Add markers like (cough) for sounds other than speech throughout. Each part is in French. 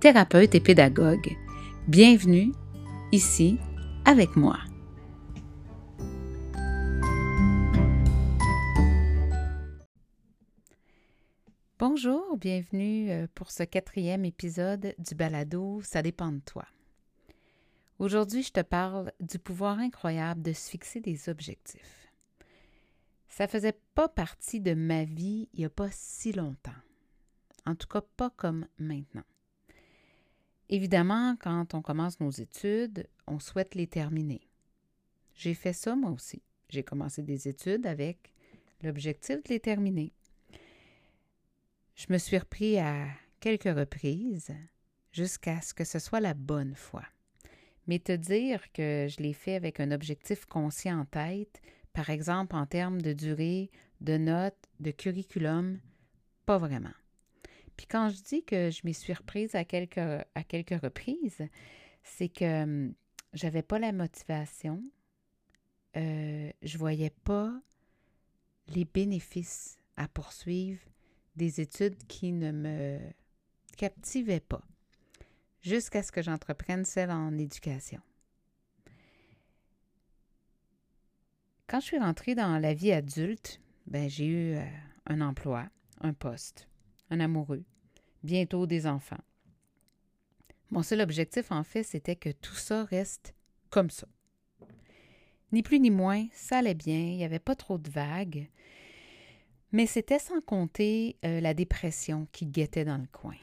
thérapeute et pédagogue. Bienvenue ici avec moi. Bonjour, bienvenue euh, pour ce quatrième épisode du balado Ça dépend de toi. Aujourd'hui, je te parle du pouvoir incroyable de se fixer des objectifs. Ça faisait pas partie de ma vie il n'y a pas si longtemps. En tout cas, pas comme maintenant. Évidemment, quand on commence nos études, on souhaite les terminer. J'ai fait ça moi aussi. J'ai commencé des études avec l'objectif de les terminer. Je me suis repris à quelques reprises jusqu'à ce que ce soit la bonne fois. Mais te dire que je l'ai fait avec un objectif conscient en tête, par exemple en termes de durée, de notes, de curriculum, pas vraiment. Puis quand je dis que je m'y suis reprise à quelques, à quelques reprises, c'est que hum, j'avais pas la motivation, euh, je voyais pas les bénéfices à poursuivre des études qui ne me captivaient pas, jusqu'à ce que j'entreprenne celle en éducation. Quand je suis rentrée dans la vie adulte, ben, j'ai eu euh, un emploi, un poste, un amoureux, bientôt des enfants. Mon seul objectif, en fait, c'était que tout ça reste comme ça. Ni plus ni moins, ça allait bien, il n'y avait pas trop de vagues, mais c'était sans compter euh, la dépression qui guettait dans le coin.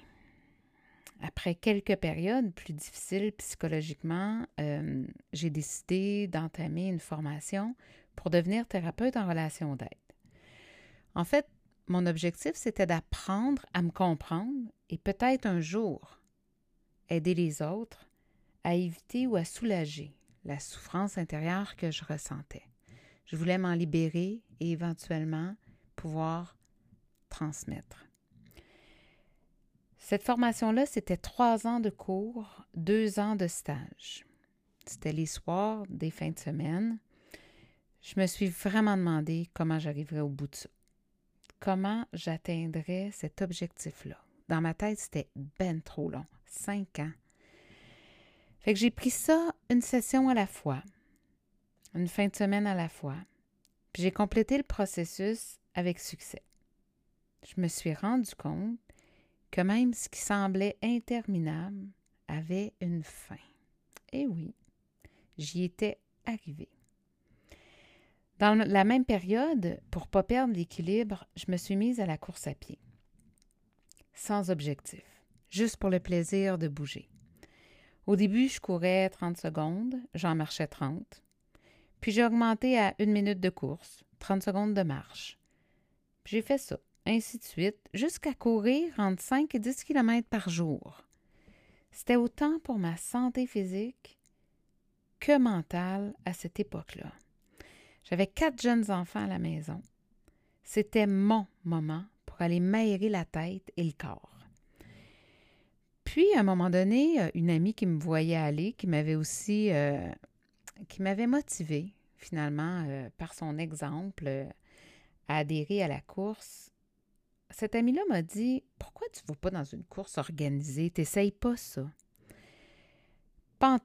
Après quelques périodes plus difficiles psychologiquement, euh, j'ai décidé d'entamer une formation pour devenir thérapeute en relation d'aide. En fait, mon objectif, c'était d'apprendre à me comprendre et peut-être un jour aider les autres à éviter ou à soulager la souffrance intérieure que je ressentais. Je voulais m'en libérer et éventuellement pouvoir transmettre. Cette formation-là, c'était trois ans de cours, deux ans de stage. C'était les soirs, des fins de semaine. Je me suis vraiment demandé comment j'arriverais au bout de ça. Comment j'atteindrais cet objectif-là. Dans ma tête, c'était ben trop long. Cinq ans. Fait que j'ai pris ça une session à la fois, une fin de semaine à la fois. Puis j'ai complété le processus avec succès. Je me suis rendu compte que même ce qui semblait interminable avait une fin. Et oui, j'y étais arrivée. Dans la même période, pour ne pas perdre l'équilibre, je me suis mise à la course à pied, sans objectif, juste pour le plaisir de bouger. Au début, je courais 30 secondes, j'en marchais 30. Puis j'ai augmenté à une minute de course, 30 secondes de marche. J'ai fait ça, ainsi de suite, jusqu'à courir entre 5 et 10 km par jour. C'était autant pour ma santé physique que mentale à cette époque-là. J'avais quatre jeunes enfants à la maison. C'était mon moment pour aller m'aérer la tête et le corps. Puis, à un moment donné, euh, une amie qui me voyait aller, qui m'avait aussi, euh, qui m'avait motivée finalement euh, par son exemple, à adhérer à la course, cette amie-là m'a dit Pourquoi tu ne vas pas dans une course organisée? T'essayes pas ça.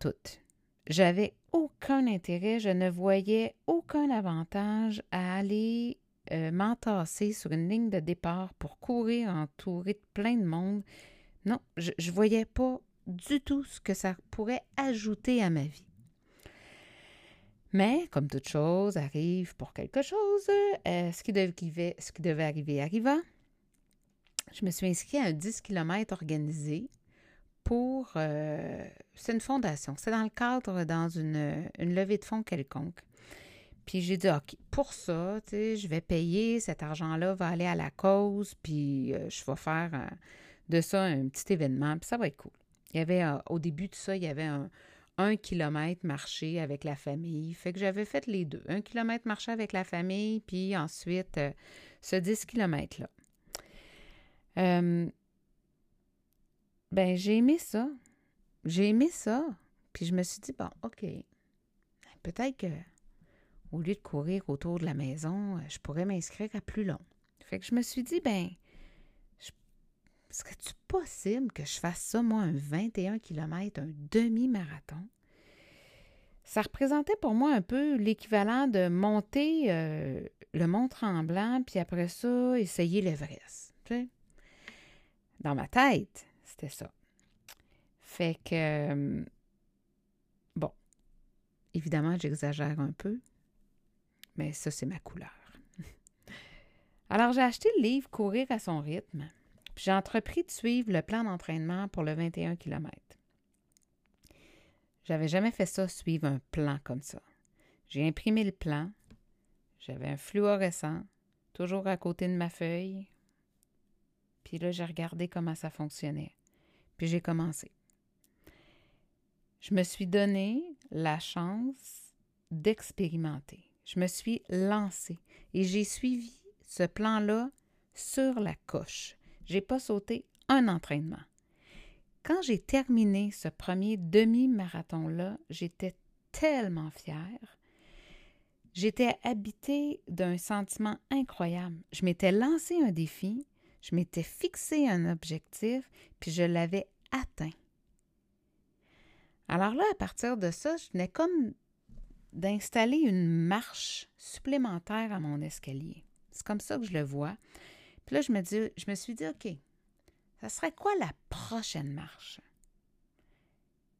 Tout. J'avais aucun intérêt, je ne voyais aucun avantage à aller euh, m'entasser sur une ligne de départ pour courir entouré de plein de monde. Non, je ne voyais pas du tout ce que ça pourrait ajouter à ma vie. Mais, comme toute chose arrive pour quelque chose, euh, ce, qui devait, ce qui arriver arriva. Je me suis inscrite à un 10 km organisé pour... Euh, c'est une fondation. C'est dans le cadre, dans une, levée de fonds quelconque. Puis j'ai dit, OK, pour ça, tu sais, je vais payer, cet argent-là va aller à la cause, puis euh, je vais faire de ça un petit événement, puis ça va être cool. Il y avait, euh, au début de ça, il y avait un, kilomètre marché avec la famille. Fait que j'avais fait les deux. Un kilomètre marché avec la famille, puis ensuite euh, ce 10 kilomètres-là. Euh, ben, j'ai aimé ça. J'ai aimé ça. Puis je me suis dit, bon, OK, peut-être que au lieu de courir autour de la maison, je pourrais m'inscrire à plus long. Fait que je me suis dit, ben, serait-tu possible que je fasse ça, moi, un 21 km, un demi-marathon? Ça représentait pour moi un peu l'équivalent de monter euh, le Mont Tremblant, puis après ça, essayer l'Everest. Tu Dans ma tête, c'était ça. Fait que, euh, bon, évidemment, j'exagère un peu, mais ça, c'est ma couleur. (laughs) Alors, j'ai acheté le livre Courir à son rythme j'ai entrepris de suivre le plan d'entraînement pour le 21 km. J'avais jamais fait ça, suivre un plan comme ça. J'ai imprimé le plan. J'avais un fluorescent, toujours à côté de ma feuille. Puis là, j'ai regardé comment ça fonctionnait. J'ai commencé. Je me suis donné la chance d'expérimenter. Je me suis lancée et j'ai suivi ce plan-là sur la coche. J'ai pas sauté un entraînement. Quand j'ai terminé ce premier demi-marathon-là, j'étais tellement fière. J'étais habitée d'un sentiment incroyable. Je m'étais lancé un défi, je m'étais fixé un objectif, puis je l'avais Alors là, à partir de ça, je venais comme d'installer une marche supplémentaire à mon escalier. C'est comme ça que je le vois. Puis là, je me, dis, je me suis dit, OK, ça serait quoi la prochaine marche?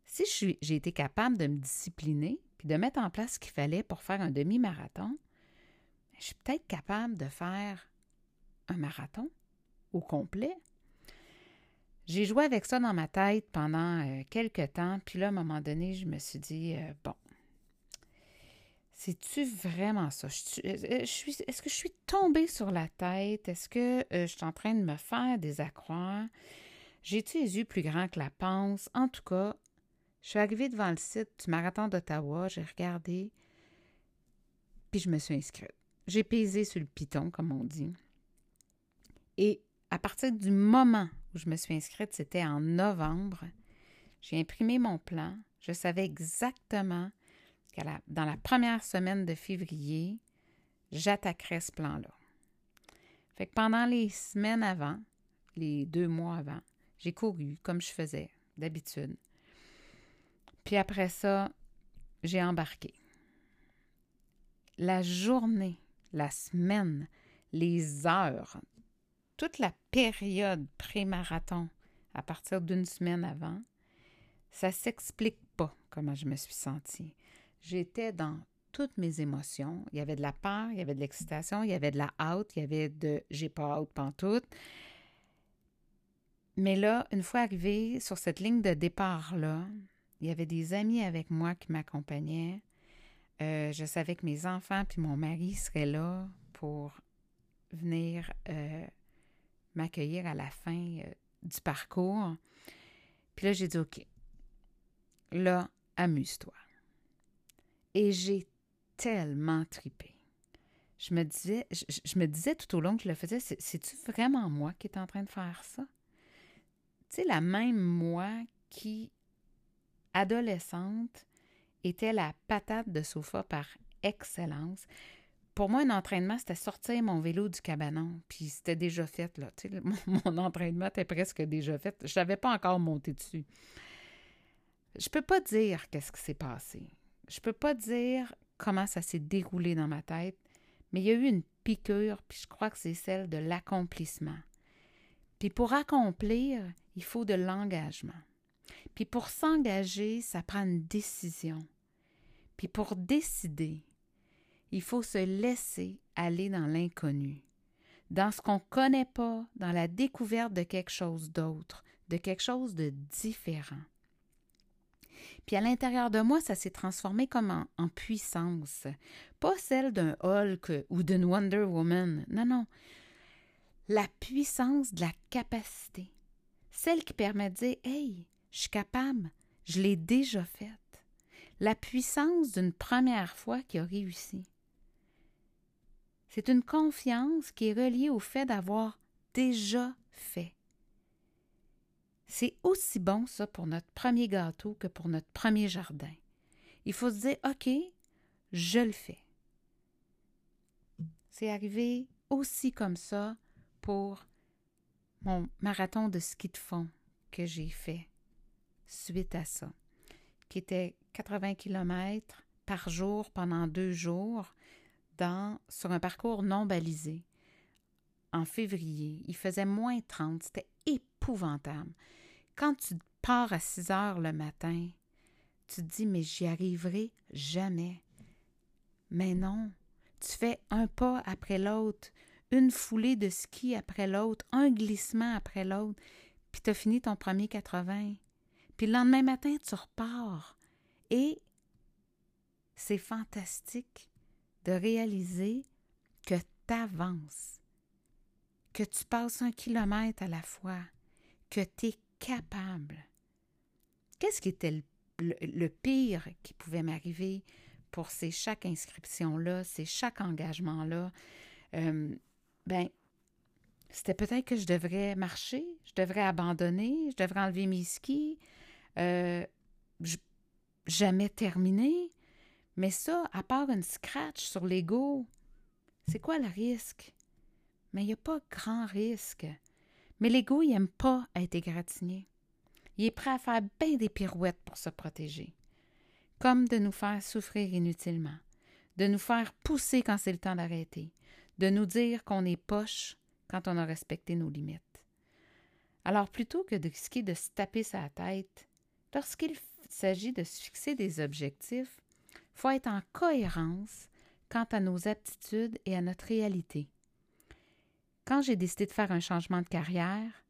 Si j'ai été capable de me discipliner puis de mettre en place ce qu'il fallait pour faire un demi-marathon, je suis peut-être capable de faire un marathon au complet. J'ai joué avec ça dans ma tête pendant euh, quelques temps, puis là, à un moment donné, je me suis dit, euh, bon, c'est-tu vraiment ça? Euh, est-ce que je suis tombée sur la tête? Est-ce que je suis en train de me faire des accrocs? J'ai-tu les yeux plus grands que la panse? En tout cas, je suis arrivée devant le site du marathon d'Ottawa, j'ai regardé, puis je me suis inscrite. J'ai pesé sur le piton, comme on dit. Et à partir du moment où je me suis inscrite, c'était en novembre, j'ai imprimé mon plan. Je savais exactement dans la première semaine de février, j'attaquerais ce plan-là. Fait que pendant les semaines avant, les deux mois avant, j'ai couru comme je faisais d'habitude. Puis après ça, j'ai embarqué. La journée, la semaine, les heures, toute la période pré-marathon à partir d'une semaine avant, ça s'explique pas comment je me suis sentie j'étais dans toutes mes émotions. Il y avait de la peur, il y avait de l'excitation, il y avait de la hâte, il y avait de j'ai pas hâte pantoute. Mais là, une fois arrivé sur cette ligne de départ-là, il y avait des amis avec moi qui m'accompagnaient. Euh, je savais que mes enfants puis mon mari seraient là pour venir euh, m'accueillir à la fin euh, du parcours. Puis là, j'ai dit, OK, là, amuse-toi. Et j'ai tellement tripé. Je me disais, je, me disais tout au long que je le faisais, c'est-tu vraiment moi qui est en train de faire ça? Tu sais, la même moi qui, adolescente, était la patate de sofa par excellence. Pour moi, un entraînement, c'était sortir mon vélo du cabanon, puis c'était déjà fait, là. Tu sais, (laughs) mon, entraînement était presque déjà fait. Je n'avais pas encore monté dessus. Je peux pas dire qu'est-ce qui s'est passé. Je peux pas dire comment ça s'est déroulé dans ma tête, mais il y a eu une piqûre, puis je crois que c'est celle de l'accomplissement. Puis pour accomplir, il faut de l'engagement. Puis pour s'engager, ça prend une décision. Puis pour décider, il faut se laisser aller dans l'inconnu, dans ce qu'on ne connaît pas, dans la découverte de quelque chose d'autre, de quelque chose de différent. Puis à l'intérieur de moi, ça s'est transformé comme en, puissance. Pas celle d'un Hulk ou d'une Wonder Woman. Non, non. La puissance de la capacité. Celle qui permet de dire Hey, Je suis capable. Je l'ai déjà faite. La puissance d'une première fois qui a réussi. C'est une confiance qui est reliée au fait d'avoir déjà fait. C'est aussi bon, ça, pour notre premier gâteau que pour notre premier jardin. Il faut se dire, OK, je le fais. C'est arrivé aussi comme ça pour mon marathon de ski de fond que j'ai fait suite à ça, qui était 80 km par jour pendant deux jours sur un parcours non balisé. En février, il faisait moins 30, c'était épouvantable. Quand tu pars à 6 heures le matin, tu te dis, mais j'y arriverai jamais. Mais non, tu fais un pas après l'autre, une foulée de ski après l'autre, un glissement après l'autre, puis tu as fini ton premier 80. Puis le lendemain matin, tu repars. Et c'est fantastique de réaliser que tu avances, que tu passes un kilomètre à la fois, que tu es capable. Qu'est-ce qui était le, pire qui pouvait m'arriver pour ces chaque inscription-là, ces chaque engagement-là? Euh, ben, c'était peut-être que je devrais marcher, je devrais abandonner, je devrais enlever mes skis, euh, jamais terminer. Mais ça, à part une scratch sur l'ego, c'est quoi le risque? Mais il n'y a pas grand risque. Mais l'ego, il n'aime pas être égratigné. Il est prêt à faire bien des pirouettes pour se protéger. Comme de nous faire souffrir inutilement, de nous faire pousser quand c'est le temps d'arrêter, de nous dire qu'on est poche quand on a respecté nos limites. Alors plutôt que de risquer de se taper sa tête, lorsqu'il s'agit de se fixer des objectifs, faut être en cohérence quant à nos aptitudes et à notre réalité. Quand j'ai décidé de faire un changement de carrière,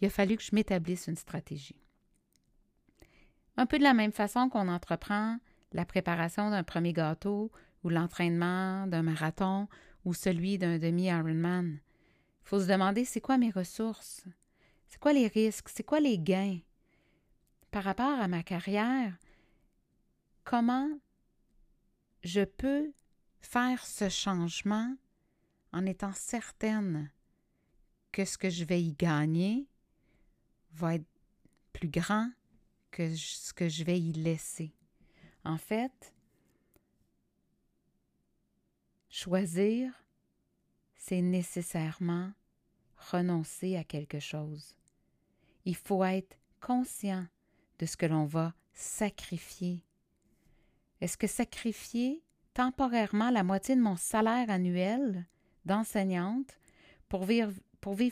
il a fallu que je m'établisse une stratégie. Un peu de la même façon qu'on entreprend la préparation d'un premier gâteau ou l'entraînement d'un marathon ou celui d'un demi-Ironman. Il faut se demander c'est quoi mes ressources, c'est quoi les risques, c'est quoi les gains? Par rapport à ma carrière, comment je peux faire ce changement en étant certaine que ce que je vais y gagner va être plus grand que ce que je vais y laisser. En fait, choisir c'est nécessairement renoncer à quelque chose. Il faut être conscient de ce que l'on va sacrifier. Est-ce que sacrifier temporairement la moitié de mon salaire annuel d'enseignante pour vivre,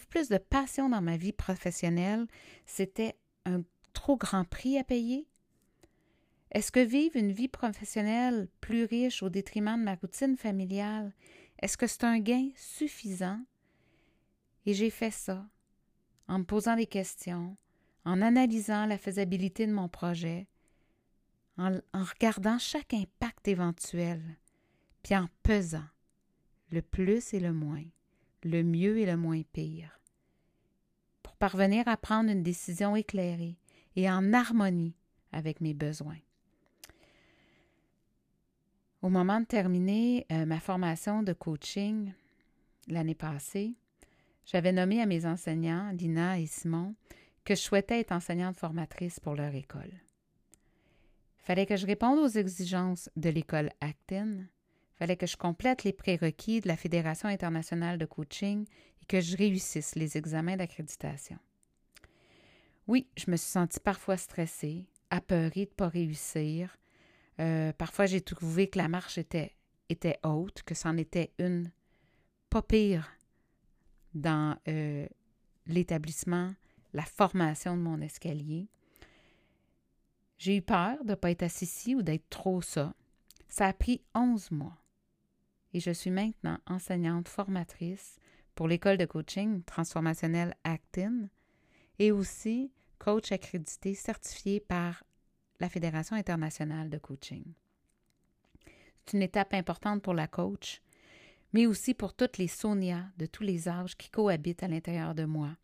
plus de passion dans ma vie professionnelle, c'était un trop grand prix à payer? Est-ce que vivre une vie professionnelle plus riche au détriment de ma routine familiale est-ce que c'est un gain suffisant? Et j'ai fait ça en me posant des questions, en analysant la faisabilité de mon projet, en, regardant chaque impact éventuel, puis en pesant le plus et le moins, le mieux et le moins pire, pour parvenir à prendre une décision éclairée et en harmonie avec mes besoins. Au moment de terminer euh, ma formation de coaching l'année passée, j'avais nommé à mes enseignants, Lina et Simon, que je souhaitais être enseignante formatrice pour leur école. Fallait que je réponde aux exigences de l'école Actin, il fallait que je complète les prérequis de la Fédération internationale de coaching et que je réussisse les examens d'accréditation. Oui, je me suis sentie parfois stressée, apeurée de ne pas réussir, euh, parfois, j'ai trouvé que la marche était, était haute, que c'en était une pas pire dans euh, l'établissement, la formation de mon escalier. J'ai eu peur de ne pas être assise ou d'être trop ça. Ça a pris onze mois. Et je suis maintenant enseignante formatrice pour l'école de coaching transformationnel Actin et aussi coach accrédité certifié par la Fédération internationale de coaching. C'est une étape importante pour la coach, mais aussi pour toutes les Sonia de tous les âges qui cohabitent à l'intérieur de moi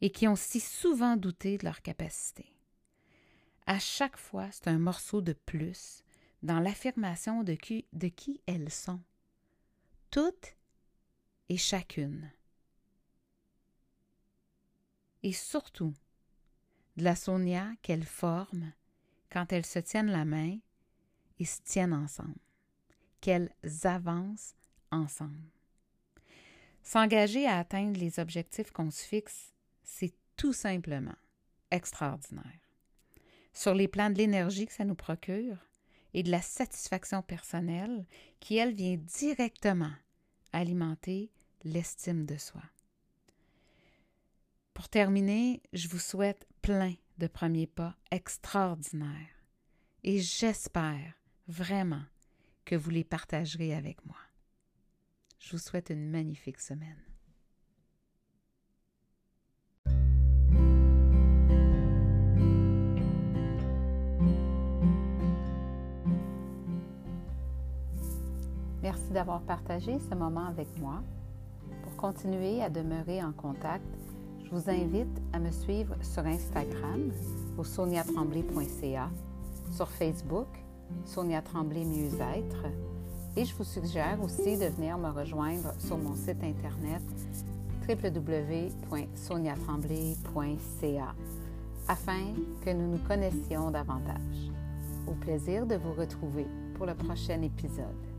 et qui ont si souvent douté de leur capacité. À chaque fois, c'est un morceau de plus dans l'affirmation de qui, de qui elles sont. Toutes et chacune. Et surtout, de la Sonia qu'elles forment quand elles se tiennent la main et se tiennent ensemble, qu'elles avancent ensemble. S'engager à atteindre les objectifs qu'on se fixe, c'est tout simplement extraordinaire. Sur les plans de l'énergie que ça nous procure et de la satisfaction personnelle qui, elle, vient directement alimenter l'estime de soi. Pour terminer, je vous souhaite plein de premiers pas extraordinaires et j'espère vraiment que vous les partagerez avec moi. Je vous souhaite une magnifique semaine. Merci d'avoir partagé ce moment avec moi. Pour continuer à demeurer en contact, je vous invite à me suivre sur Instagram au soniatremblay.ca, sur Facebook, Sonia Tremblay Mieux-être, et je vous suggère aussi de venir me rejoindre sur mon site internet www.soniatremblay.ca afin que nous nous connaissions davantage. Au plaisir de vous retrouver pour le prochain épisode.